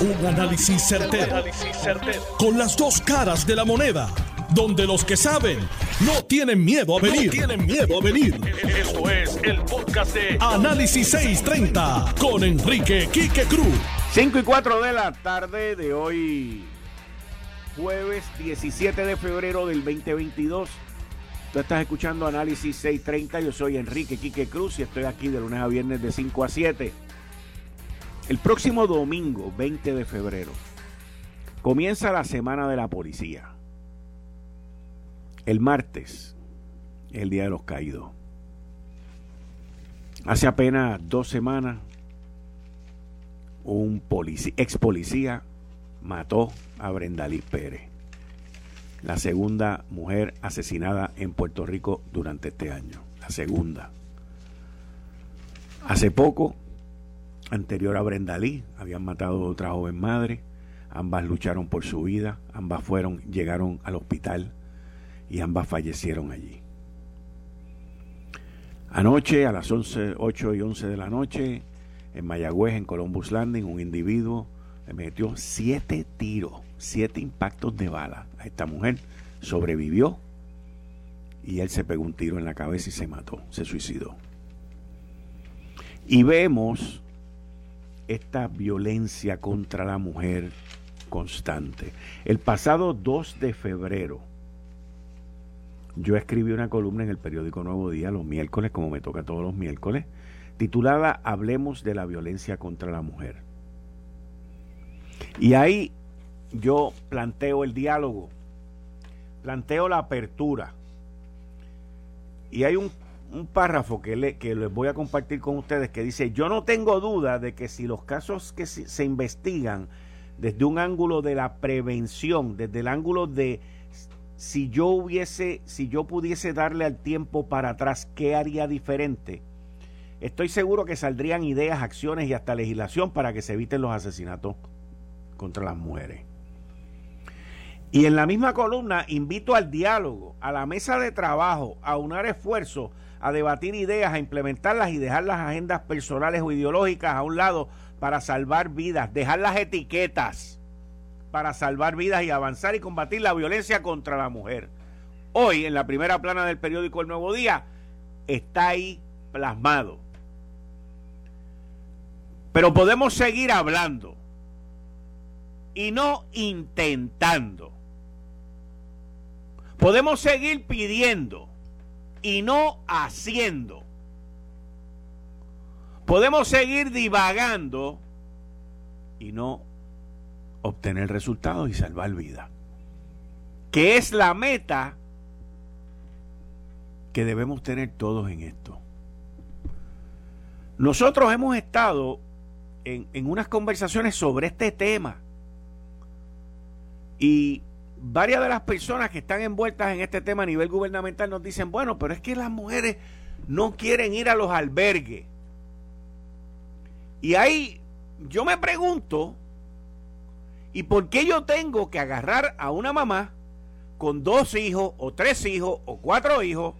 Un análisis certero, Con las dos caras de la moneda. Donde los que saben no tienen miedo a venir. tienen miedo a venir. Esto es el podcast de Análisis 630 con Enrique Quique Cruz. 5 y 4 de la tarde de hoy, jueves 17 de febrero del 2022. Tú estás escuchando Análisis 630. Yo soy Enrique Quique Cruz y estoy aquí de lunes a viernes de 5 a 7. El próximo domingo, 20 de febrero, comienza la Semana de la Policía. El martes, el Día de los Caídos. Hace apenas dos semanas, un ex policía mató a Brenda Liz Pérez, la segunda mujer asesinada en Puerto Rico durante este año. La segunda. Hace poco anterior a Brenda Lee, habían matado a otra joven madre, ambas lucharon por su vida, ambas fueron, llegaron al hospital y ambas fallecieron allí. Anoche, a las 11, 8 y 11 de la noche, en Mayagüez, en Columbus Landing, un individuo le metió siete tiros, siete impactos de bala a esta mujer. Sobrevivió y él se pegó un tiro en la cabeza y se mató, se suicidó. Y vemos esta violencia contra la mujer constante. El pasado 2 de febrero, yo escribí una columna en el periódico Nuevo Día los miércoles, como me toca todos los miércoles, titulada Hablemos de la violencia contra la mujer. Y ahí yo planteo el diálogo, planteo la apertura. Y hay un un párrafo que, le, que les voy a compartir con ustedes que dice, yo no tengo duda de que si los casos que se, investigan desde un ángulo de la prevención, desde el ángulo de si yo hubiese, si yo pudiese darle al tiempo para atrás, ¿qué haría diferente? Estoy seguro que saldrían ideas, acciones y hasta legislación para que se eviten los asesinatos contra las mujeres. Y en la misma columna invito al diálogo, a la mesa de trabajo, a unar esfuerzos a debatir ideas, a implementarlas y dejar las agendas personales o ideológicas a un lado para salvar vidas, dejar las etiquetas para salvar vidas y avanzar y combatir la violencia contra la mujer. Hoy, en la primera plana del periódico El Nuevo Día, está ahí plasmado. Pero podemos seguir hablando y no intentando. Podemos seguir pidiendo y no haciendo. Podemos seguir divagando y no obtener resultados y salvar vida. Que es la meta que debemos tener todos en esto. Nosotros hemos estado en, en unas conversaciones sobre este tema y varias de las personas que están envueltas en este tema a nivel gubernamental nos dicen, bueno, pero es que las mujeres no quieren ir a los albergues. Y ahí yo me pregunto, ¿y por qué yo tengo que agarrar a una mamá con dos hijos o tres hijos o cuatro hijos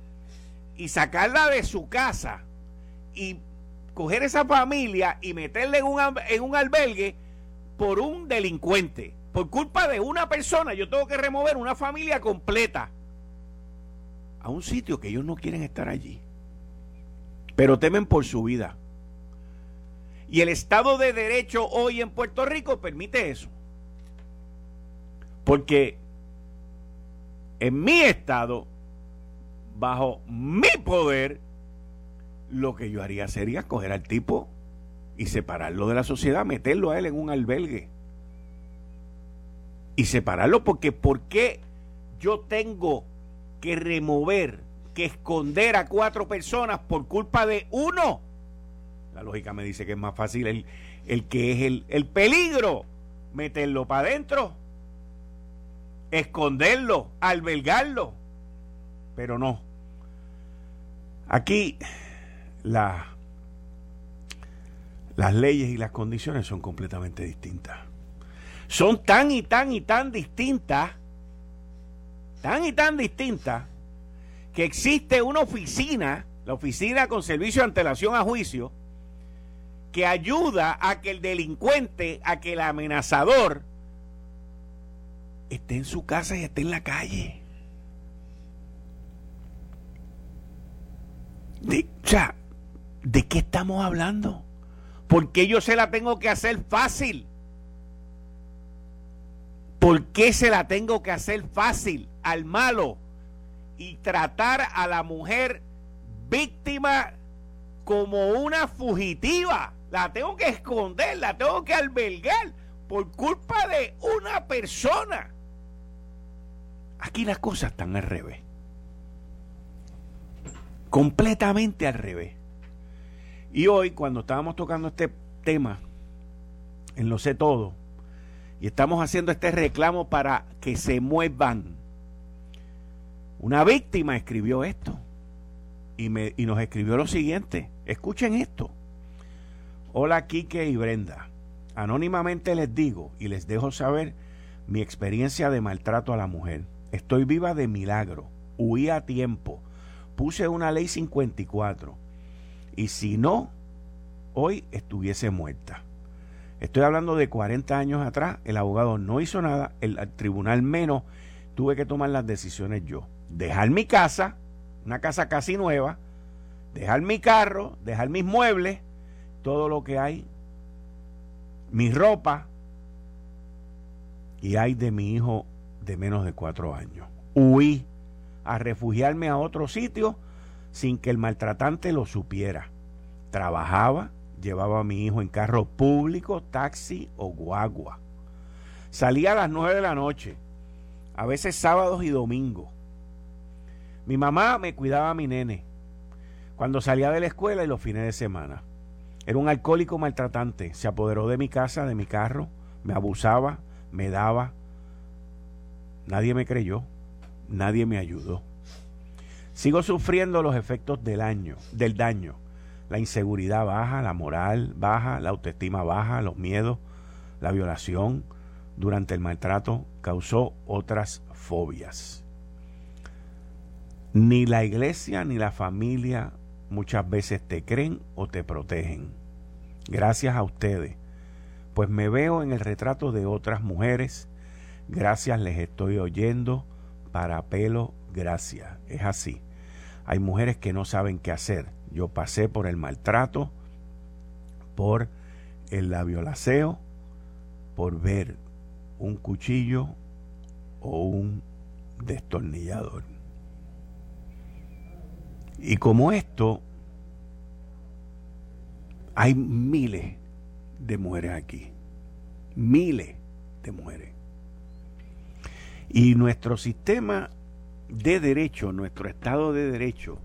y sacarla de su casa y coger esa familia y meterla en un, en un albergue por un delincuente? Por culpa de una persona, yo tengo que remover una familia completa a un sitio que ellos no quieren estar allí. Pero temen por su vida. Y el Estado de Derecho hoy en Puerto Rico permite eso. Porque en mi estado, bajo mi poder, lo que yo haría sería coger al tipo y separarlo de la sociedad, meterlo a él en un albergue y separarlo porque ¿por qué yo tengo que remover, que esconder a cuatro personas por culpa de uno? La lógica me dice que es más fácil el, el que es el, el peligro, meterlo para adentro, esconderlo, albergarlo, pero no. Aquí la, las leyes y las condiciones son completamente distintas son tan y tan y tan distintas, tan y tan distintas, que existe una oficina, la oficina con servicio de antelación a juicio, que ayuda a que el delincuente, a que el amenazador esté en su casa y esté en la calle. De, o sea, ¿de qué estamos hablando? ¿Por qué yo se la tengo que hacer fácil? ¿Por qué se la tengo que hacer fácil al malo y tratar a la mujer víctima como una fugitiva? La tengo que esconder, la tengo que albergar por culpa de una persona. Aquí las cosas están al revés. Completamente al revés. Y hoy, cuando estábamos tocando este tema, en Lo sé todo, y estamos haciendo este reclamo para que se muevan, una víctima escribió esto y, me, y nos escribió lo siguiente. Escuchen esto. Hola, Quique y Brenda. Anónimamente les digo y les dejo saber mi experiencia de maltrato a la mujer. Estoy viva de milagro. Huí a tiempo. Puse una ley 54. Y si no, hoy estuviese muerta. Estoy hablando de 40 años atrás. El abogado no hizo nada. El, tribunal menos. Tuve que tomar las decisiones yo. Dejar mi casa, una casa casi nueva. Dejar mi carro, dejar mis muebles, todo lo que hay. Mi ropa. Y hay de mi hijo de menos de cuatro años. Huí a refugiarme a otro sitio sin que el maltratante lo supiera. Trabajaba, llevaba a mi hijo en carro público, taxi o guagua. Salía a las nueve de la noche, a veces sábados y domingos. Mi mamá me cuidaba a mi nene cuando salía de la escuela y los fines de semana. Era un alcohólico maltratante, se apoderó de mi casa, de mi carro, me abusaba, me daba, Nadie me creyó, nadie me ayudó. Sigo sufriendo los efectos del año, del daño. La inseguridad baja, la moral baja, la autoestima baja, los miedos, la violación durante el maltrato causó otras fobias. Ni la iglesia ni la familia muchas veces te creen o te protegen. Gracias a ustedes, pues me veo en el retrato de otras mujeres Gracias les estoy oyendo. Para pelo, gracias. Es así. Hay mujeres que no saben qué hacer. Yo pasé por el maltrato, por el labiolaceo, por ver un cuchillo o un destornillador. Y como esto, hay miles de mujeres aquí. Miles de mujeres. Y nuestro sistema de derecho, nuestro Estado de Derecho,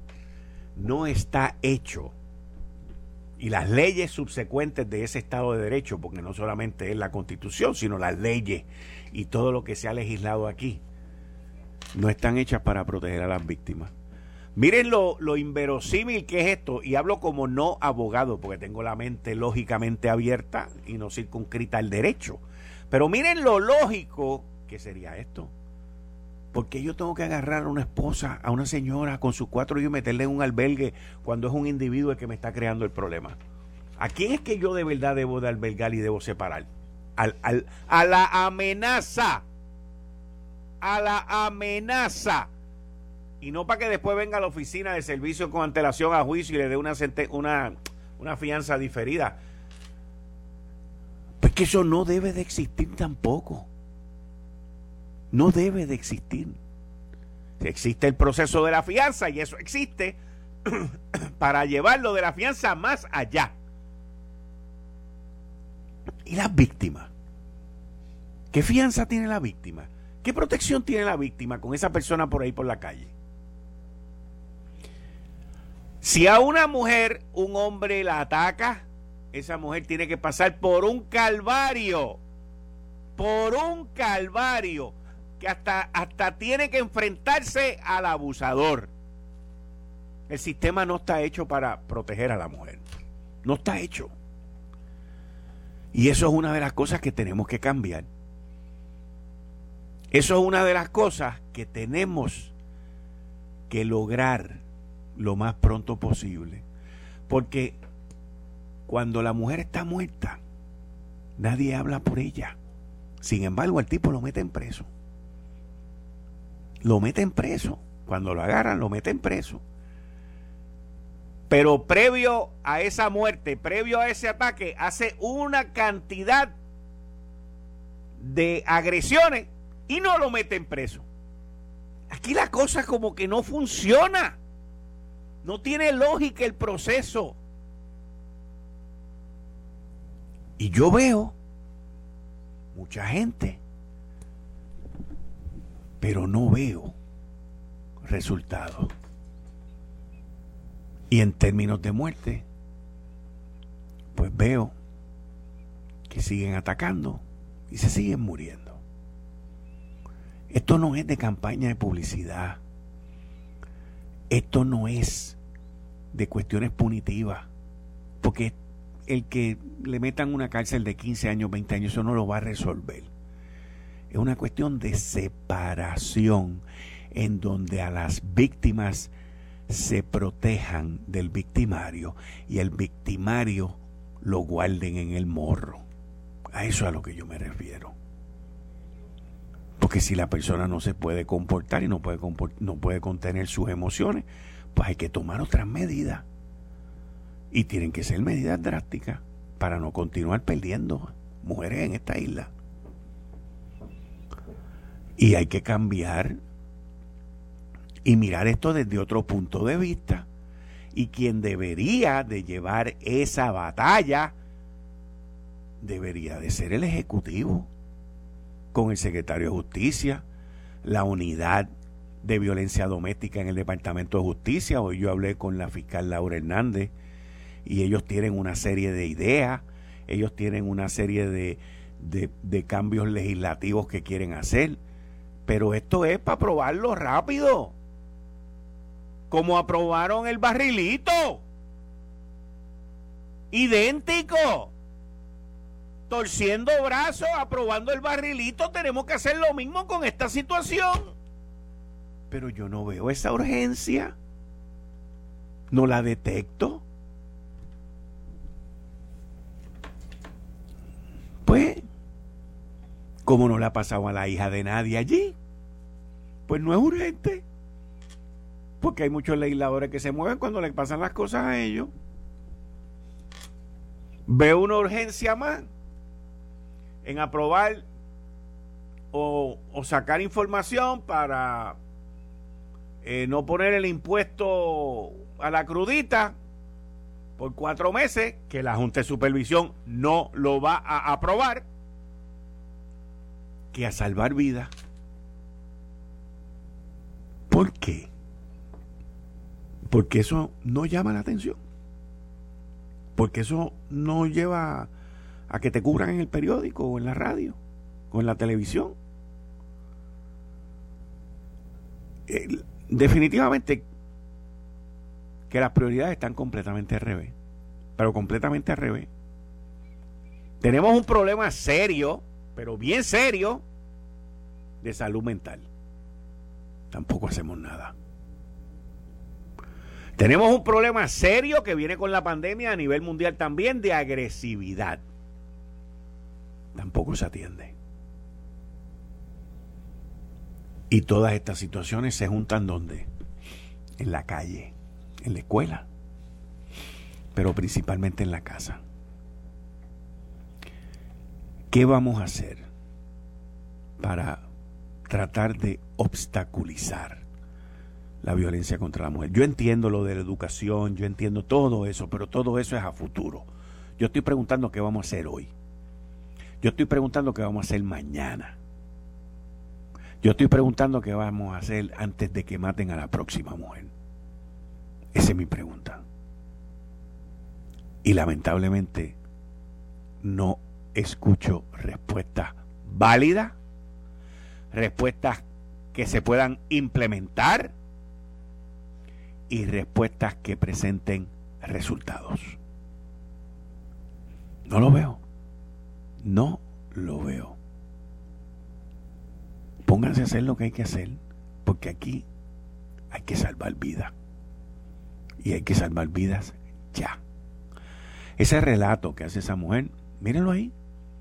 no está hecho. Y las leyes subsecuentes de ese Estado de Derecho, porque no solamente es la Constitución, sino las leyes y todo lo que se ha legislado aquí, no están hechas para proteger a las víctimas. Miren lo, lo, inverosímil que es esto, y hablo como no abogado, porque tengo la mente lógicamente abierta y no circunscrita al derecho. Pero miren lo lógico ¿Qué sería esto? Porque yo tengo que agarrar a una esposa, a una señora con sus cuatro hijos y meterle en un albergue cuando es un individuo el que me está creando el problema? ¿A quién es que yo de verdad debo de albergar y debo separar? Al, a la amenaza. A la amenaza. Y no para que después venga a la oficina de servicio con antelación a juicio y le dé una, una, una fianza diferida. Pues que eso no debe de existir tampoco no debe de existir. Existe el proceso de la fianza y eso existe para llevarlo de la fianza más allá. ¿Y las víctimas? ¿Qué fianza tiene la víctima? ¿Qué protección tiene la víctima con esa persona por ahí por la calle? Si a una mujer un hombre la ataca, esa mujer tiene que pasar por un calvario. Por un calvario que hasta, hasta tiene que enfrentarse al abusador. El sistema no está hecho para proteger a la mujer. No está hecho. Y eso es una de las cosas que tenemos que cambiar. Eso es una de las cosas que tenemos que lograr lo más pronto posible. Porque cuando la mujer está muerta, nadie habla por ella. Sin embargo, el tipo lo meten preso. Lo meten preso. Cuando lo agarran, lo meten preso. Pero previo a esa muerte, previo a ese ataque, hace una cantidad de agresiones y no lo meten preso. Aquí la cosa como que no funciona. No tiene lógica el proceso. Y yo veo mucha gente, pero no veo resultados. Y en términos de muerte, pues veo que siguen atacando y se siguen muriendo. Esto no es de campaña de publicidad. Esto no es de cuestiones punitivas. Porque el que le metan una cárcel de 15 años, 20 años, eso no lo va a resolver. Es una cuestión de separación en donde a las víctimas se protejan del victimario y el victimario lo guarden en el morro. A eso es a lo que yo me refiero. Porque si la persona no se puede comportar y no puede, no puede contener sus emociones, pues hay que tomar otras medidas. Y tienen que ser medidas drásticas para no continuar perdiendo mujeres en esta isla. Y hay que cambiar y mirar esto desde otro punto de vista. Y quien debería de llevar esa batalla debería de ser el Ejecutivo con el secretario de Justicia, la unidad de violencia doméstica en el Departamento de Justicia. Hoy yo hablé con la fiscal Laura Hernández y ellos tienen una serie de ideas, ellos tienen una serie de, de, cambios legislativos que quieren hacer, pero esto es para aprobarlo rápido, como aprobaron el barrilito, idéntico torciendo brazos, aprobando el barrilito, tenemos que hacer lo mismo con esta situación. Pero yo no veo esa urgencia. No la detecto. Pues, como no le ha pasado a la hija de nadie allí, pues no es urgente. Porque hay muchos legisladores que se mueven cuando le pasan las cosas a ellos. Veo una urgencia más en aprobar o, sacar información para eh, no poner el impuesto a la crudita por cuatro meses, que la Junta de Supervisión no lo va a aprobar, que a salvar vidas. ¿Por qué? Porque eso no llama la atención. Porque eso no lleva a que te cubran en el periódico o en la radio o en la televisión. definitivamente que las prioridades están completamente al revés, pero completamente al revés. Tenemos un problema serio, pero bien serio, de salud mental. Tampoco hacemos nada. Tenemos un problema serio que viene con la pandemia a nivel mundial también de agresividad tampoco se atiende. Y todas estas situaciones se juntan donde? En la calle, en la escuela, pero principalmente en la casa. ¿Qué vamos a hacer para tratar de obstaculizar la violencia contra la mujer? Yo entiendo lo de la educación, yo entiendo todo eso, pero todo eso es a futuro. Yo estoy preguntando qué vamos a hacer hoy. Yo estoy preguntando qué vamos a hacer mañana. Yo estoy preguntando qué vamos a hacer antes de que maten a la próxima mujer. Esa es mi pregunta. Y lamentablemente no escucho respuestas válidas, respuestas que se puedan implementar y respuestas que presenten resultados. No lo veo. No lo veo. Pónganse a hacer lo que hay que hacer, porque aquí hay que salvar vidas. Y hay que salvar vidas ya. Ese relato que hace esa mujer, mírenlo ahí.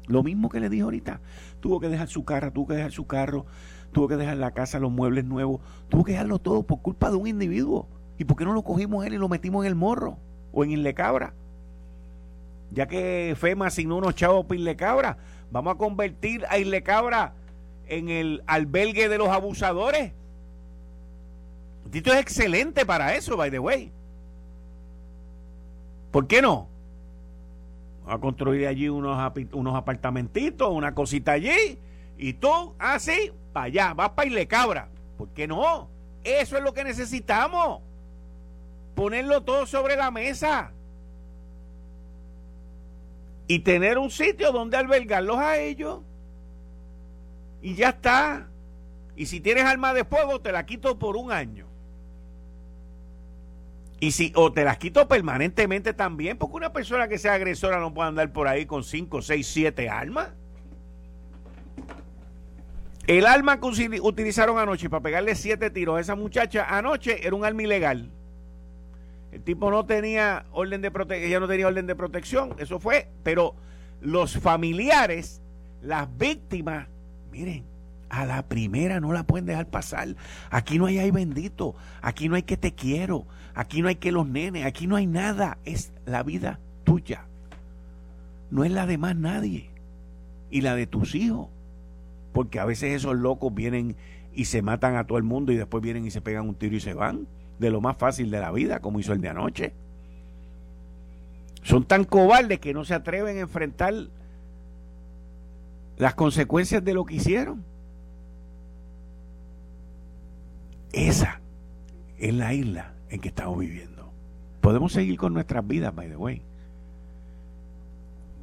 Lo mismo que le dijo ahorita. Tuvo que dejar su carro, tuvo que dejar su carro, tuvo que dejar la casa, los muebles nuevos, tuvo que dejarlo todo por culpa de un individuo. ¿Y por qué no lo cogimos él y lo metimos en el morro o en Illecabra? Ya que FEMA asignó unos chavos para Illecabra, vamos a convertir a Illecabra en el albergue de los abusadores. Tito es excelente para eso, by the way. ¿Por qué no? A construir allí unos, unos apartamentitos, una cosita allí, y tú, así, ah, para allá, vas para irle cabra. ¿Por qué no? Eso es lo que necesitamos. Ponerlo todo sobre la mesa. Y tener un sitio donde albergarlos a ellos. Y ya está. Y si tienes arma de fuego, te la quito por un año. Y si, o te las quito permanentemente también, porque una persona que sea agresora no puede andar por ahí con 5, 6, 7 armas. El arma que utilizaron anoche para pegarle siete tiros a esa muchacha anoche era un arma ilegal. El tipo no tenía orden de protección, ella no tenía orden de protección, eso fue, pero los familiares, las víctimas, miren, a la primera no la pueden dejar pasar. Aquí no hay ay bendito, aquí no hay que te quiero, aquí no hay que los nenes, aquí no hay nada, es la vida tuya. No es la de más nadie. Y la de tus hijos. Porque a veces esos locos vienen y se matan a todo el mundo y después vienen y se pegan un tiro y se van. De lo más fácil de la vida, como hizo el de anoche. Son tan cobardes que no se atreven a enfrentar las consecuencias de lo que hicieron. Esa es la isla en que estamos viviendo. Podemos seguir con nuestras vidas, by the way.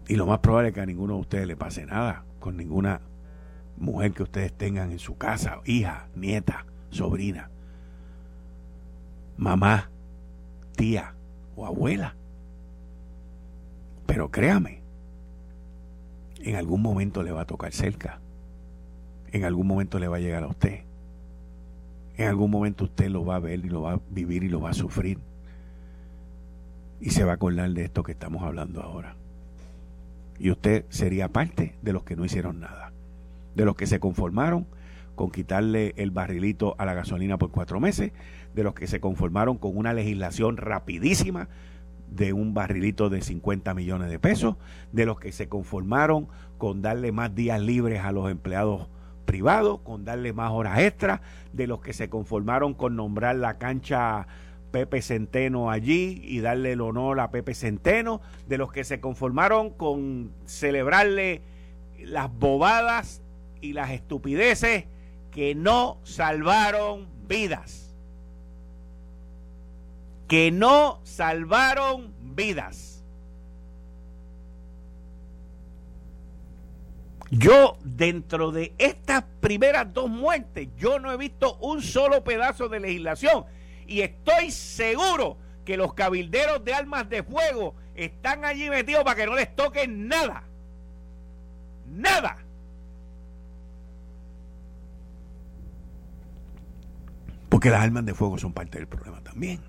Y lo más probable es que a ninguno de ustedes le pase nada con ninguna mujer que ustedes tengan en su casa, hija, nieta, sobrina, mamá, tía o abuela. Pero créame, en algún momento le va a tocar cerca. En algún momento le va a llegar a usted. En algún momento usted lo va a ver y lo va a vivir y lo va a sufrir. Y se va a acordar de esto que estamos hablando ahora. Y usted sería parte de los que no hicieron nada. De los que se conformaron con quitarle el barrilito a la gasolina por cuatro meses. De los que se conformaron con una legislación rapidísima de un barrilito de 50 millones de pesos. De los que se conformaron con darle más días libres a los empleados privado, con darle más horas extras, de los que se conformaron con nombrar la cancha Pepe Centeno allí y darle el honor a Pepe Centeno, de los que se conformaron con celebrarle las bobadas y las estupideces que no salvaron vidas. Que no salvaron vidas. Yo, dentro de estas primeras dos muertes, yo no he visto un solo pedazo de legislación. Y estoy seguro que los cabilderos de armas de fuego están allí metidos para que no les toquen nada. Nada. Porque las armas de fuego son parte del problema también.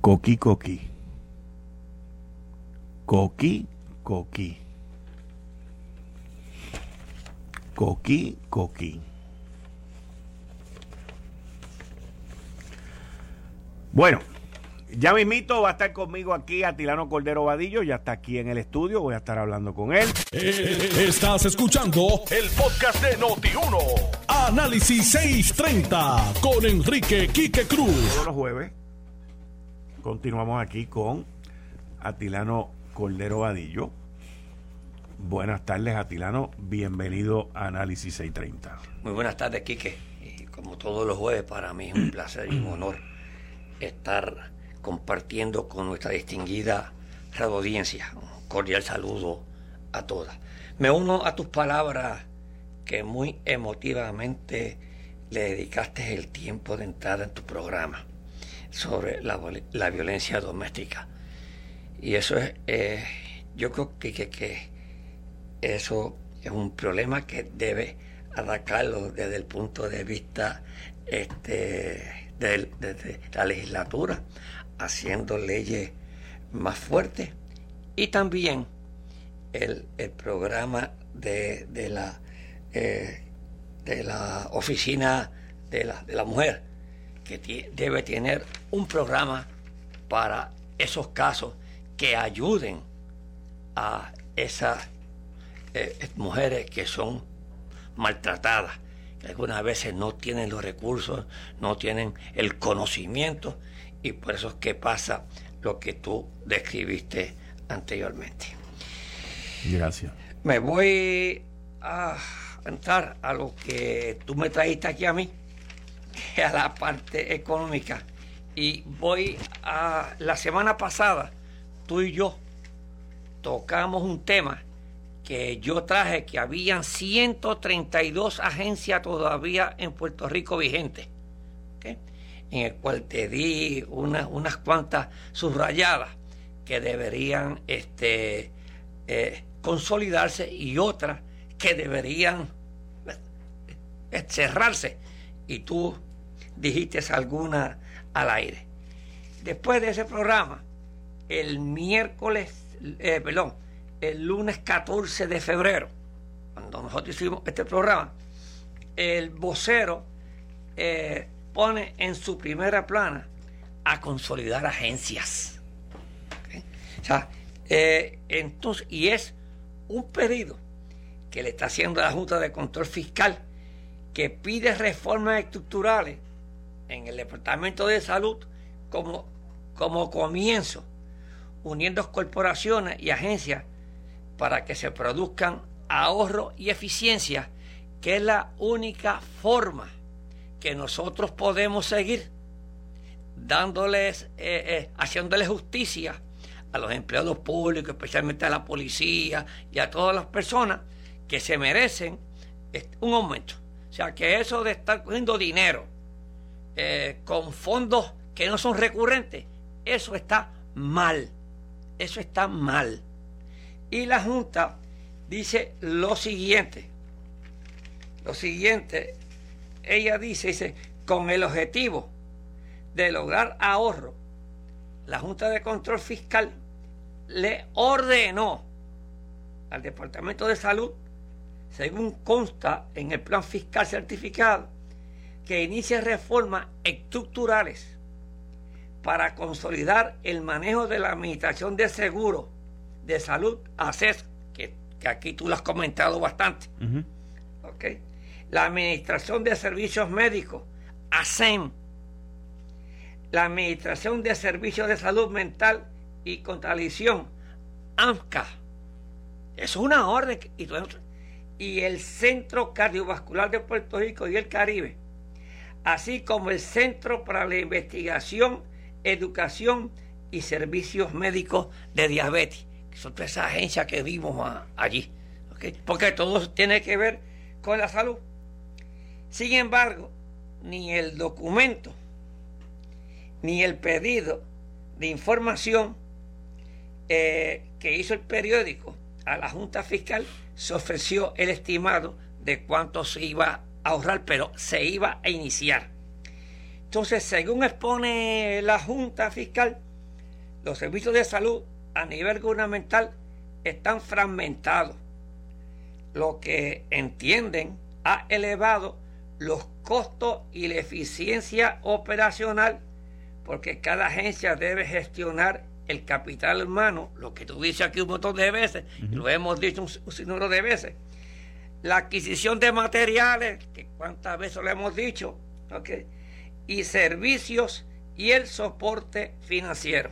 Coqui, coqui. Coqui, coqui. Coqui, coqui. Bueno, ya mismito va a estar conmigo aquí Atilano Cordero Vadillo, ya está aquí en el estudio, voy a estar hablando con él. Eh, estás escuchando el podcast de Noti1. Análisis 630 con Enrique Quique Cruz. Todos los jueves continuamos aquí con Atilano Cordero Vadillo. Buenas tardes, Atilano. Bienvenido a Análisis 630. Muy buenas tardes, Quique. Y como todos los jueves, para mí es un placer y un honor estar compartiendo con nuestra distinguida radio audiencia. Un cordial saludo a todas. Me uno a tus palabras que muy emotivamente le dedicaste el tiempo de entrar en tu programa sobre la, la violencia doméstica. Y eso es, eh, yo creo que, que, eso es un problema que debe atacarlo desde el punto de vista este, desde la legislatura, haciendo leyes más fuertes. Y también el, programa de, la, eh, de la oficina de la, de la mujer, que debe tener un programa para esos casos que ayuden a esas eh, mujeres que son maltratadas, que algunas veces no tienen los recursos, no tienen el conocimiento y por eso es que pasa lo que tú describiste anteriormente. Gracias. Me voy a entrar a lo que tú me trajiste aquí a mí, a la parte económica. Y voy a la semana pasada, tú y yo tocamos un tema que yo traje que habían 132 agencias todavía en Puerto Rico vigentes, en el cual te di unas cuantas subrayadas que deberían este, eh, consolidarse y otras que deberían eh, cerrarse. Y tú dijiste alguna al aire. Después de ese programa, el miércoles, eh, perdón, el lunes 14 de febrero, cuando nosotros hicimos este programa, el vocero eh, pone en su primera plana a consolidar agencias. Eh, entonces, y es un pedido que le está haciendo la Junta de Control Fiscal que pide reformas estructurales en el Departamento de Salud como, como comienzo, uniendo corporaciones y agencias para que se produzcan ahorro y eficiencia, que es la única forma que nosotros podemos seguir dándoles, eh, eh, haciéndoles justicia a los empleados públicos, especialmente a la policía y a todas las personas que se merecen un aumento. O sea, que eso de estar cogiendo dinero eh, con fondos que no son recurrentes, eso está mal. Eso está mal. Y la Junta dice lo siguiente. Lo siguiente, ella dice, dice, con el objetivo de lograr ahorro, la Junta de Control Fiscal le ordenó al Departamento de Salud, según consta en el plan fiscal certificado, que inicie reformas estructurales para consolidar el manejo de la administración de seguros de salud, ACES, que, aquí tú lo has comentado bastante. La Administración de Servicios Médicos, ASEM. La Administración de Servicios de Salud Mental y Contradicción, AMCA. Es una orden. Y, y el Centro Cardiovascular de Puerto Rico y el Caribe, así como el Centro para la Investigación, Educación y Servicios Médicos de Diabetes son todas esas agencias que vimos allí. Porque todo tiene que ver con la salud. Sin embargo, ni el documento, ni el pedido de información eh, que hizo el periódico a la Junta Fiscal se ofreció el estimado de cuánto se iba a ahorrar, pero se iba a iniciar. Entonces, según expone la Junta Fiscal, los servicios de salud a nivel gubernamental están fragmentados, lo que entienden ha elevado los costos y la eficiencia operacional, porque cada agencia debe gestionar el capital humano, lo que tú dices aquí un montón de veces, lo hemos dicho un, sinnúmero de veces. La adquisición de materiales, que cuántas veces lo hemos dicho, y servicios y el soporte financiero.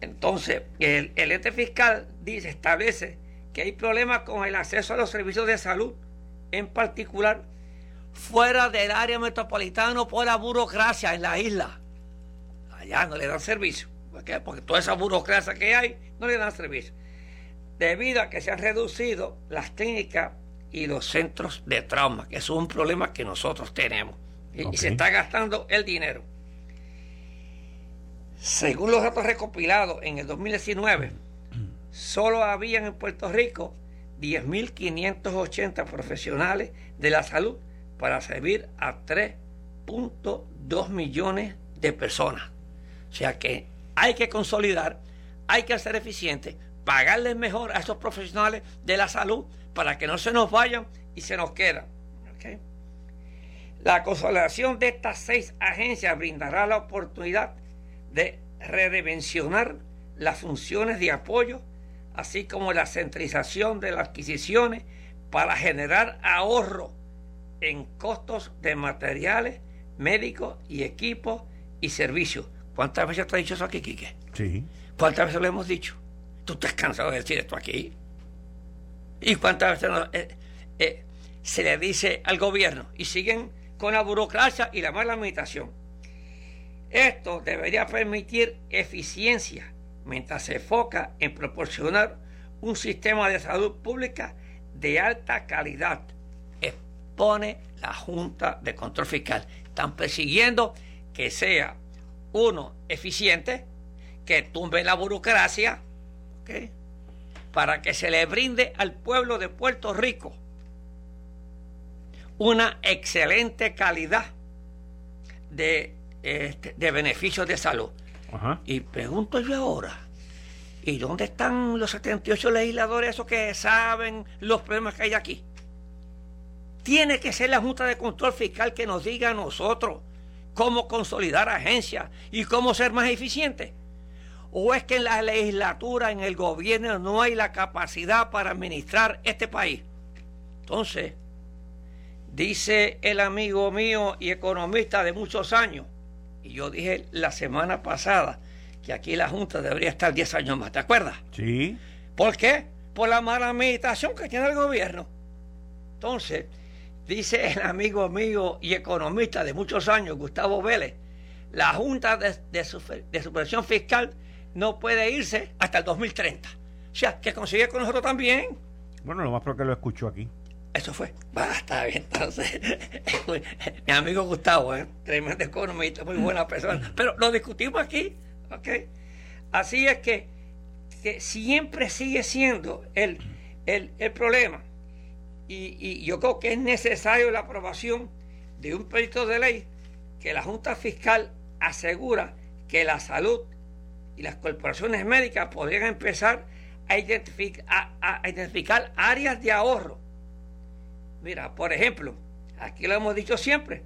Entonces, el, ente fiscal dice, establece que hay problemas con el acceso a los servicios de salud, en particular fuera del área metropolitana por la burocracia en la isla. Allá no le dan servicio, porque, porque toda esa burocracia que hay no le dan servicio. Debido a que se han reducido las técnicas y los centros de trauma, que es un problema que nosotros tenemos. Y se está gastando el dinero. Según los datos recopilados en el 2019, solo habían en Puerto Rico 10.580 profesionales de la salud para servir a 3 3.2 millones de personas. O sea que hay que consolidar, hay que ser eficiente, pagarles mejor a esos profesionales de la salud para que no se nos vayan y se nos quedan. La consolidación de estas seis agencias brindará la oportunidad de redimensionar las funciones de apoyo, así como la centralización de las adquisiciones para generar ahorro en costos de materiales médicos y equipos y servicios. ¿Cuántas veces te ha dicho eso aquí, Quique? Sí. ¿Cuántas veces lo hemos dicho? ¿Tú estás cansado de decir esto aquí? ¿Y cuántas veces eh, eh, se le dice al gobierno? Y siguen con la burocracia y la mala administración. Esto debería permitir eficiencia mientras se enfoca en proporcionar un sistema de salud pública de alta calidad. Expone la Junta de Control Fiscal. Están persiguiendo que sea uno eficiente, que tumbe la burocracia, para que se le brinde al pueblo de Puerto Rico una excelente calidad de, este, de beneficios de salud. Y pregunto yo ahora, ¿y dónde están los 78 legisladores esos que saben los problemas que hay aquí? Tiene que ser la Junta de Control Fiscal que nos diga a nosotros cómo consolidar agencias y cómo ser más eficientes. ¿O es que en la legislatura, en el gobierno, no hay la capacidad para administrar este país? Entonces, dice el amigo mío y economista de muchos años, y yo dije la semana pasada que aquí la Junta debería estar 10 años más, ¿te acuerdas? Sí. ¿Por qué? Por la mala administración que tiene el gobierno. Entonces, dice el amigo mío y economista de muchos años, Gustavo Vélez, la Junta de, de, Supervisión Fiscal no puede irse hasta el 2030. O sea, que consigue con nosotros también. Bueno, lo más porque lo escucho aquí. Eso fue. Basta bien, entonces. mi amigo Gustavo, ¿eh? tremendo economista, muy buena persona. Pero lo discutimos aquí, ¿ok? Así es que, que siempre sigue siendo el, el, el problema. Y, y, yo creo que es necesario la aprobación de un proyecto de ley que la Junta Fiscal asegura que la salud y las corporaciones médicas podrían empezar a identificar, a identificar áreas de ahorro Mira, por ejemplo, aquí lo hemos dicho siempre,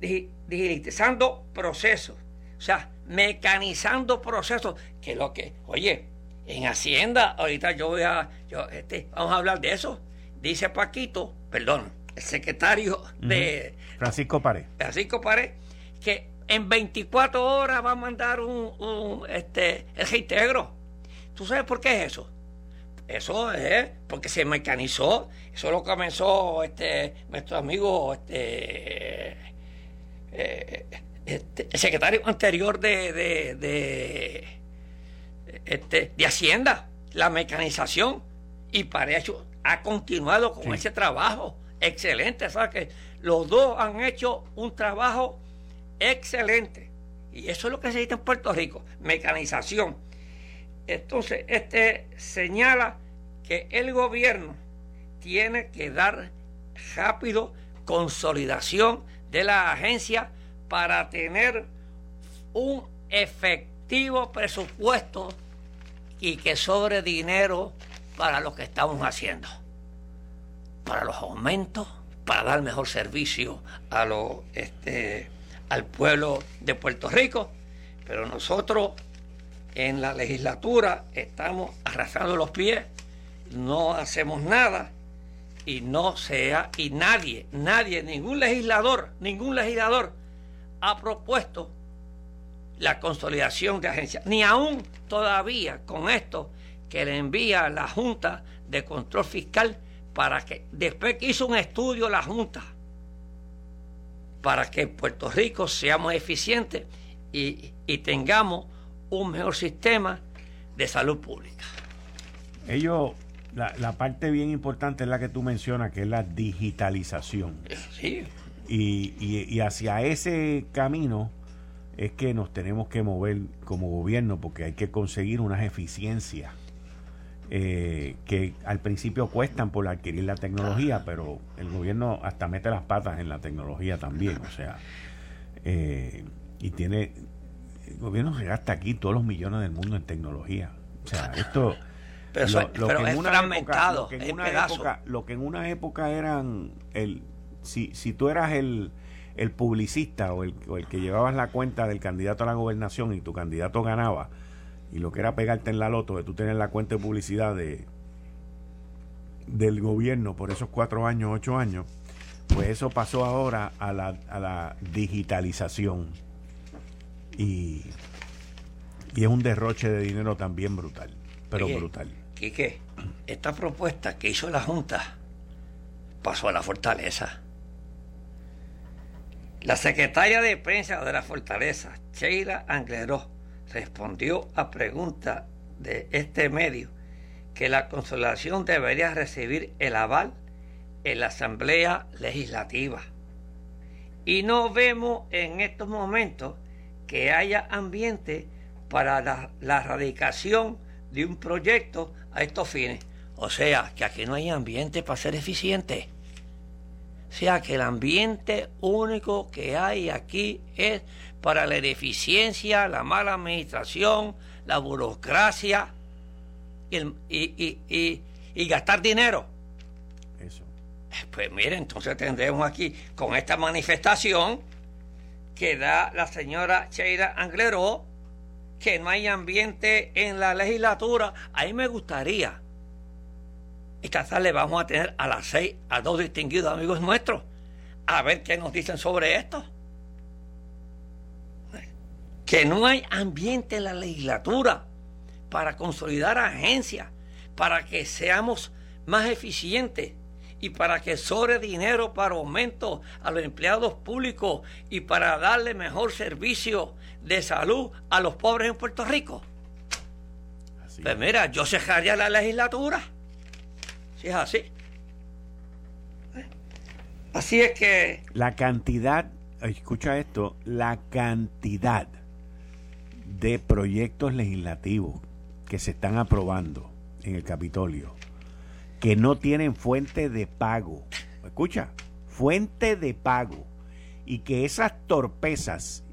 digitalizando procesos, o sea, mecanizando procesos, que lo que, oye, en Hacienda, ahorita yo voy a, yo, este, vamos a hablar de eso, dice Paquito, perdón, el secretario de... Francisco Pared. Francisco Pared, que en 24 horas va a mandar un, un este, el reintegro. ¿Tú sabes por qué es eso? Eso es porque se mecanizó. Eso lo comenzó este nuestro amigo este, eh, este el secretario anterior de, de, este, de Hacienda, la mecanización. Y para eso ha continuado con ese trabajo excelente. ¿sabes? Que los dos han hecho un trabajo excelente. Y eso es lo que se necesita en Puerto Rico, mecanización. Entonces, este señala que el gobierno tiene que dar rápido consolidación de la agencia para tener un efectivo presupuesto y que sobre dinero para lo que estamos haciendo, para los aumentos, para dar mejor servicio a lo, este, al pueblo de Puerto Rico, pero nosotros en la legislatura estamos arrastrando los pies no hacemos nada y no sea, y nadie, nadie, ningún legislador, ningún legislador ha propuesto la consolidación de agencias, ni aún todavía con esto que le envía la Junta de Control Fiscal para que después que hizo un estudio la Junta para que en Puerto Rico seamos eficientes y, y tengamos un mejor sistema de salud pública. Ellos la, parte bien importante es la que tú mencionas, que es la digitalización. Sí. Y, y, hacia ese camino es que nos tenemos que mover como gobierno, porque hay que conseguir unas eficiencias eh, que al principio cuestan por adquirir la tecnología, pero el gobierno hasta mete las patas en la tecnología también. O sea, Eh, y tiene, gobierno se gasta aquí todos los millones del mundo en tecnología. O sea, esto... Pero, lo, que en una época, lo que en una época, lo que en una época eran el si, si tú eras el, el publicista o el, o el que llevabas la cuenta del candidato a la gobernación y tu candidato ganaba, y lo que era pegarte en la loto de tú tener la cuenta de publicidad de del gobierno por esos cuatro años, ocho años, pues eso pasó ahora a la, a la digitalización. Y, y es un derroche de dinero también brutal, pero brutal. Quique, esta propuesta que hizo la Junta pasó a la fortaleza. La secretaria de prensa de la Fortaleza, Sheila Angleró, respondió a preguntas de este medio que la consolación debería recibir el aval en la Asamblea Legislativa. Y no vemos en estos momentos que haya ambiente para la, la radicación de un proyecto a estos fines. O sea, que aquí no hay ambiente para ser eficiente. O sea que el ambiente único que hay aquí es para la ineficiencia, la mala administración, la burocracia y, y, gastar dinero. Eso. Pues mire, entonces tendremos aquí con esta manifestación que da la señora Cheira Angleró que no hay ambiente en la legislatura. A mí me gustaría esta tarde vamos a tener a las seis a dos distinguidos amigos nuestros a ver qué nos dicen sobre esto. Que no hay ambiente en la legislatura para consolidar agencias, para que seamos más eficientes y para que sobre dinero para aumento a los empleados públicos y para darle mejor servicio de salud a los pobres en Puerto Rico. pues mira, yo cerraría la legislatura es así. Así es que... La cantidad, escucha esto, la cantidad de proyectos legislativos que se están aprobando en el Capitolio que no tienen fuente de pago. Escucha, fuente de pago. Y que esas torpezas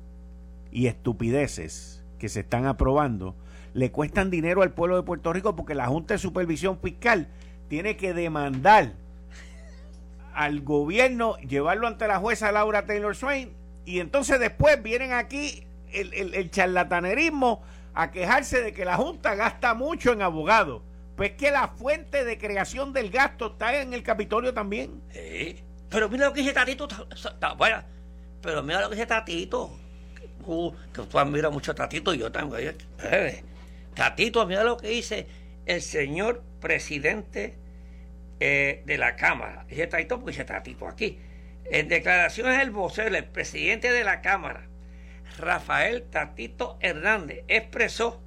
y estupideces que se están aprobando le cuestan dinero al pueblo de Puerto Rico porque la Junta de Supervisión Fiscal tiene que demandar al gobierno, llevarlo ante la jueza Laura Taylor Swain, y entonces después vienen aquí el, charlatanerismo a quejarse de que la Junta gasta mucho en abogados. Pues que la fuente de creación del gasto está en el Capitolio también. pero mira lo que dice Tatito. Bueno, pero mira lo que dice Tatito. Uh, que tú admiras mucho a Tatito y yo también. Eh, Tatito, mira lo que dice el señor presidente eh, de la Cámara. Dice Tatito porque dice Tatito aquí. En declaraciones del vocero, el presidente de la Cámara, Rafael Tatito Hernández, expresó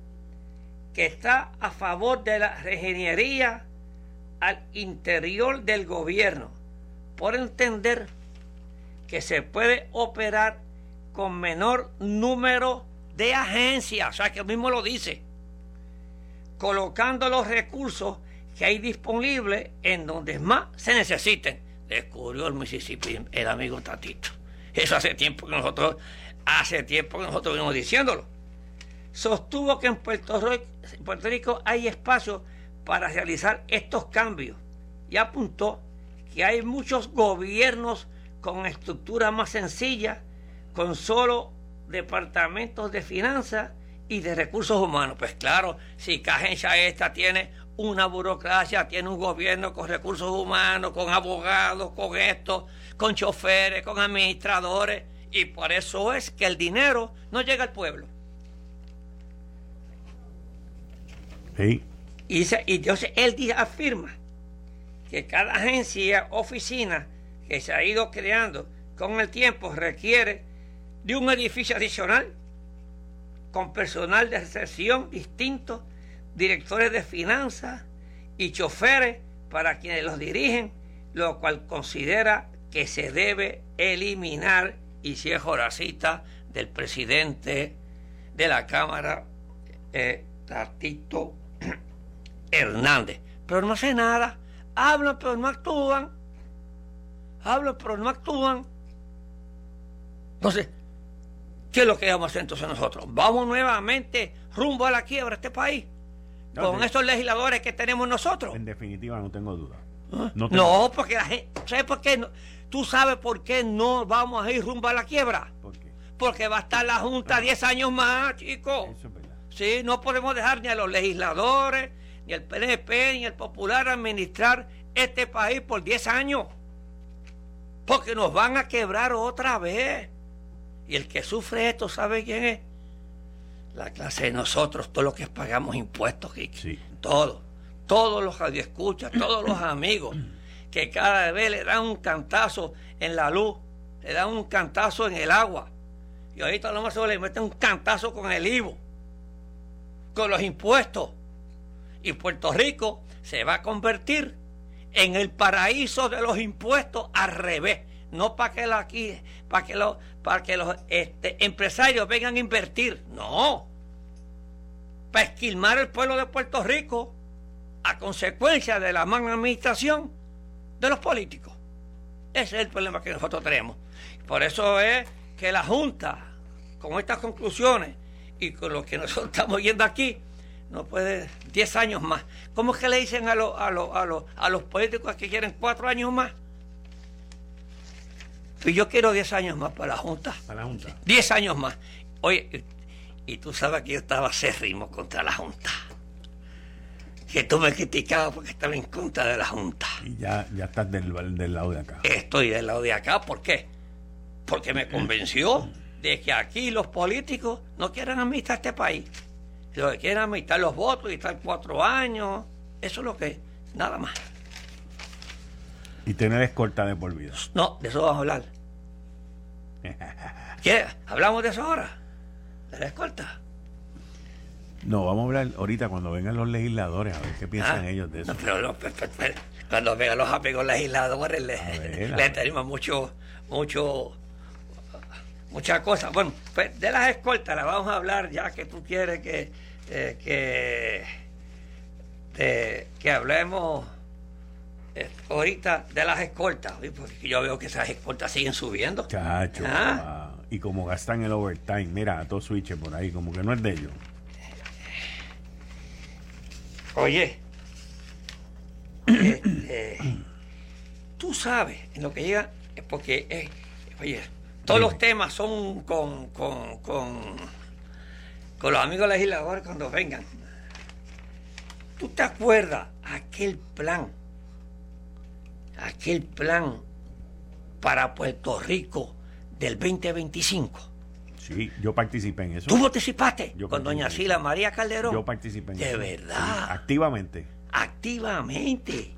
que está a favor de la regenería al interior del gobierno, por entender que se puede operar con menor número de agencias, o sea que mismo lo dice colocando los recursos que hay disponibles en donde más se necesiten. Descubrió el Mississippi el amigo Tatito. Eso hace tiempo que nosotros, hace tiempo que nosotros venimos diciéndolo. Sostuvo que en Puerto Rico, hay espacio para realizar estos cambios y apuntó que hay muchos gobiernos con estructura más sencilla, con solo departamentos de finanzas y de recursos humanos. Pues claro, si Cajencia esta tiene una burocracia, tiene un gobierno con recursos humanos, con abogados, con esto, con choferes, con administradores, y por eso es que el dinero no llega al pueblo. Y, y entonces él afirma que cada agencia, oficina que se ha ido creando con el tiempo requiere de un edificio adicional con personal de recepción distinto, directores de finanzas y choferes para quienes los dirigen, lo cual considera que se debe eliminar, y si es horacita del presidente de la Cámara, eh, Hernández. Pero no hace nada, hablan pero no actúan, hablan pero no actúan. Entonces, ¿Qué es lo que vamos a hacer entonces nosotros? ¿Vamos nuevamente rumbo a la quiebra este país? con estos legisladores que tenemos nosotros. En definitiva, no tengo duda. ¿Ah? No, porque la gente. ¿Sabes por qué? No? ¿Tú sabes por qué no vamos a ir rumbo a la quiebra? ¿Por qué? Porque va a estar la Junta 10 años más, chicos. Eso es verdad. Sí, no podemos dejar ni a los legisladores, ni al PNP, ni al Popular administrar este país por 10 años. Porque nos van a quebrar otra vez. Y el que sufre esto, ¿sabe quién es? La clase de nosotros, todos los que pagamos impuestos, Sí. Todos. Todos los radioescuchas, todos los amigos, que cada vez le dan un cantazo en la luz, le dan un cantazo en el agua. Y ahorita lo más le meten un cantazo con el IVO, con los impuestos. Y Puerto Rico se va a convertir en el paraíso de los impuestos al revés no para que, para que, los, para que los este, empresarios vengan a invertir, no, para esquilmar el pueblo de Puerto Rico a consecuencia de la mala administración de los políticos. Ese es el problema que nosotros tenemos. Por eso es que la Junta, con estas conclusiones y con lo que nosotros estamos viendo aquí, no puede 10 años más. ¿Cómo es que le dicen a, a, a, a los políticos que quieren cuatro años más? Y yo quiero 10 años más para la Junta. Para la Junta. 10 años más. Oye, y tú sabes que yo estaba acérrimo contra la Junta. Que tú me criticabas porque estaba en contra de la Junta. Y ya, ya estás del, del lado de acá. Estoy del lado de acá, ¿por qué? Porque me convenció de que aquí los políticos no quieren administrar este país. Lo que quieren administrar los votos y estar cuatro años. Eso es lo que nada más. Y tener escolta de por vida. No, de eso vamos a hablar. ¿Qué? ¿Hablamos de eso ahora? ¿De la escolta? No, vamos a hablar ahorita cuando vengan los legisladores, a ver qué piensan ah, ellos de eso. pero, cuando vengan los amigos legisladores, les, tenemos mucho, mucho, muchas cosas. Bueno, pues de las escoltas las vamos a hablar ya que tú quieres que, eh, que, que hablemos eh, ahorita de las escoltas, porque yo veo que esas escoltas siguen subiendo. Chacho, ¿Ah? y como gastan el overtime, mira, a todos switches por ahí, como que no es de ellos. Oye, eh, eh, tú sabes en lo que llega, porque, oye, todos los temas son con, con, con, con los amigos legisladores cuando vengan. ¿Tú te acuerdas aquel plan? aquel plan para Puerto Rico del 2025. Sí, yo participé en eso. ¿Tú participaste? con doña Sila María Calderón. Yo participé en eso. De verdad. activamente. Activamente.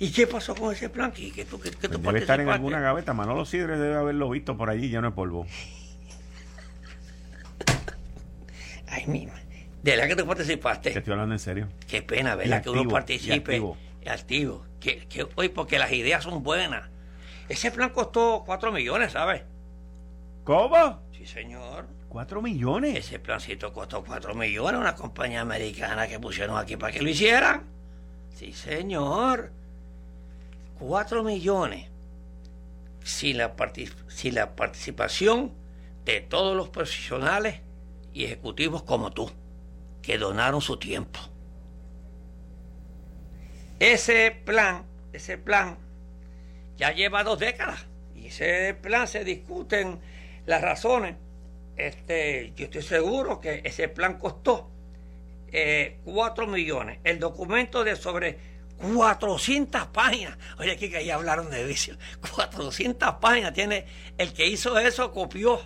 ¿Y qué pasó con ese plan? ¿Qué, qué, qué, qué pues debe estar en alguna gaveta. Manolo Sidre debe haberlo visto por allí lleno de polvo. Ay, mi. ¿De la que tú participaste? Te estoy hablando en serio. Qué pena, ¿verdad? que uno participe. activo. activo que, que hoy porque las ideas son buenas. Ese plan costó 4 millones, ¿sabes? ¿Cómo? Sí, señor. ¿4 millones? Ese plancito costó 4 millones, una compañía americana que pusieron aquí para que lo hicieran. Sí, señor. 4 millones. Sin la, sin la participación de todos los profesionales y ejecutivos como tú, que donaron su tiempo. Ese plan, ese plan ya lleva dos décadas y ese plan se discuten las razones. Este, yo estoy seguro que ese plan costó eh, 4 millones. El documento de sobre 400 páginas. Oye, aquí que ahí hablaron de vicio. 400 páginas tiene. El que hizo eso copió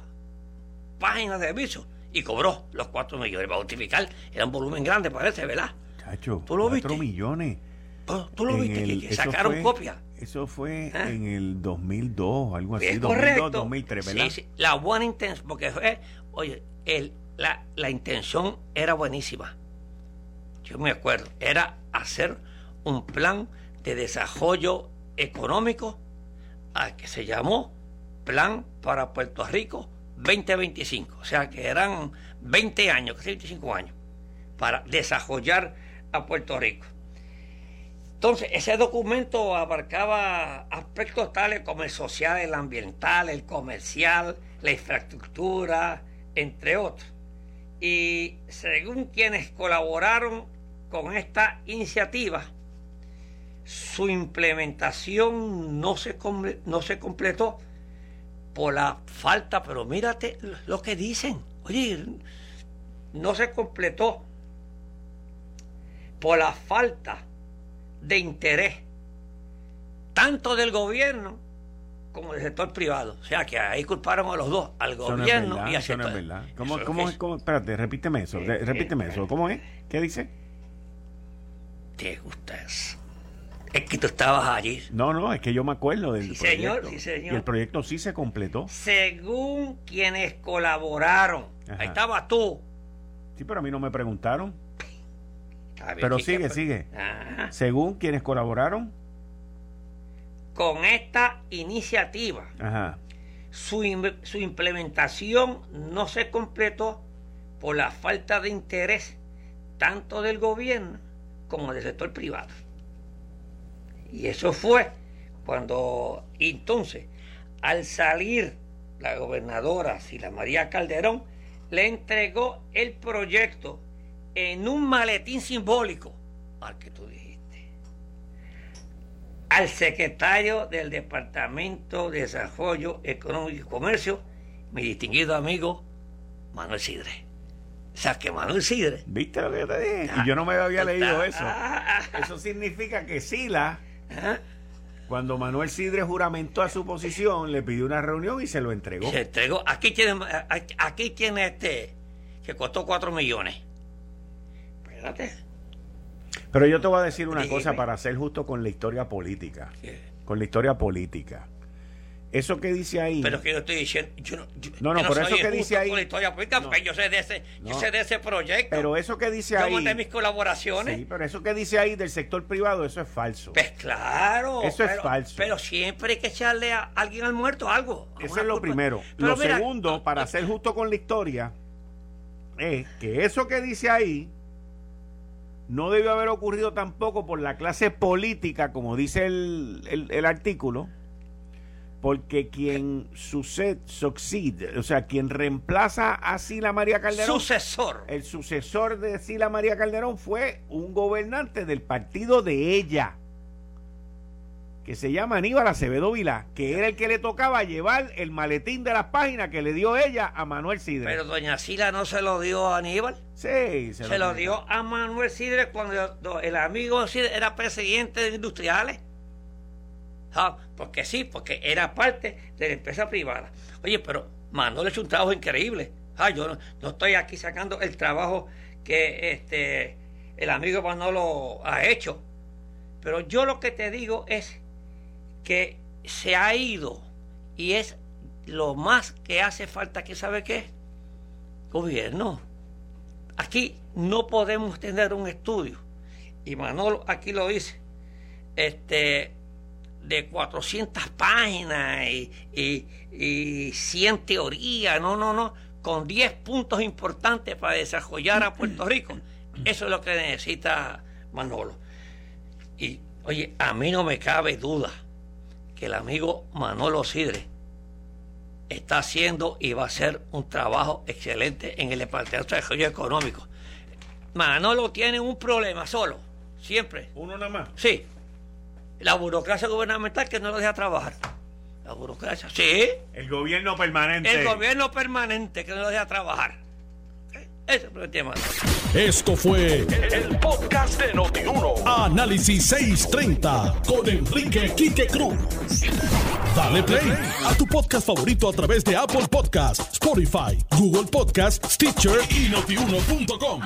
páginas de vicio y cobró los 4 millones. Para justificar, era un volumen grande, parece, ¿verdad? Chacho, ¿Tú lo 4 millones. Oh, ¿Tú lo viste? que, sacaron copia. Eso fue ah. en el 2002, algo así. Es 2002, 2003, ¿verdad? Sí, sí, la buena intención, porque fue, oye, el, la, la intención era buenísima. Yo me acuerdo, era hacer un plan de desarrollo económico al que se llamó Plan para Puerto Rico 2025. O sea que eran 20 años, casi 25 años, para desarrollar a Puerto Rico Entonces, ese documento abarcaba aspectos tales como el social, el ambiental, el comercial, la infraestructura, entre otros. Y según quienes colaboraron con esta iniciativa, su implementación no se, no se completó por la falta, pero mírate lo que dicen. Oye, no se completó por la falta de interés, tanto del gobierno como del sector privado. O sea que ahí culparon a los dos, al gobierno y al sector. No es verdad. ¿Cómo, cómo, es, cómo, espérate, repíteme eso, eh, repíteme eh, eso. ¿Cómo es? ¿Qué dice? ¿Te gusta eso? Es que tú estabas allí. No, no, es que yo me acuerdo del sí, Señor, sí, señor. Y el proyecto sí se completó. Según quienes colaboraron. Ahí estabas tú. Sí, pero a mí no me preguntaron. Pero sigue, sigue. Según quienes colaboraron. Con esta iniciativa, Su, su implementación no se completó por la falta de interés tanto del gobierno como del sector privado. Y eso fue cuando entonces, al salir la gobernadora Sila María Calderón, le entregó el proyecto en un maletín simbólico, al que tú dijiste, al secretario del Departamento de Desarrollo Económico y Comercio, mi distinguido amigo Manuel Sidre. O sea, que Manuel Sidre. ¿Viste lo que yo te dije? y yo no me había leído eso. Ah, ah, ah. eso significa que Sila, cuando Manuel Sidre juramentó a su posición, le pidió una reunión y se lo entregó. Se entregó. Aquí tiene, aquí tiene este, que costó cuatro millones. Pero yo te voy a decir una cosa para ser justo con la historia política. Con la historia política. Eso que dice ahí. Pero que yo estoy diciendo. no, no, por eso que dice ahí. Con la historia política, yo sé de ese, yo sé de ese proyecto. Pero eso que dice ahí. Yo mis colaboraciones. Sí, pero eso que dice ahí del sector privado, eso es falso. Pues claro. Eso es falso. Pero siempre hay que echarle a alguien al muerto algo. Eso es lo primero. lo segundo, para ser justo con la historia, es que eso que dice ahí no debió haber ocurrido tampoco por la clase política, como dice el, artículo, porque quien sucede, sucede, o sea, quien reemplaza a Sila María Calderón. Sucesor. El sucesor de Sila María Calderón fue un gobernante del partido de ella que se llama Aníbal Acevedo Vilá, que era el que le tocaba llevar el maletín de las páginas que le dio ella a Manuel Sidre. Pero doña Sila no se lo dio a Aníbal. Sí, se, lo, dio a Manuel Sidre cuando el amigo Sidre era presidente de industriales. Ah, porque sí, porque era parte de la empresa privada. Oye, pero Manuel ha hecho un trabajo increíble. Ah, yo no, no estoy aquí sacando el trabajo que este el amigo Manolo ha hecho. Pero yo lo que te digo es que se ha ido y es lo más que hace falta que sabe qué gobierno aquí no podemos tener un estudio y Manolo aquí lo dice este de 400 páginas y, y, y 100 teorías no no no con 10 puntos importantes para desarrollar a Puerto Rico eso es lo que necesita Manolo y oye a mí no me cabe duda que el amigo Manolo Sidre está haciendo y va a hacer un trabajo excelente en el Departamento de Desarrollo Económico. Manolo tiene un problema solo, siempre. ¿Uno nada más? Sí. La burocracia gubernamental que no lo deja trabajar. La burocracia, sí. El gobierno permanente. El gobierno permanente que no lo deja trabajar. Ese es el tema. Esto fue el, podcast de Notiuno. Análisis 630 con Enrique Quique Cruz. Dale play a tu podcast favorito a través de Apple Podcasts, Spotify, Google Podcasts, Stitcher y notiuno.com.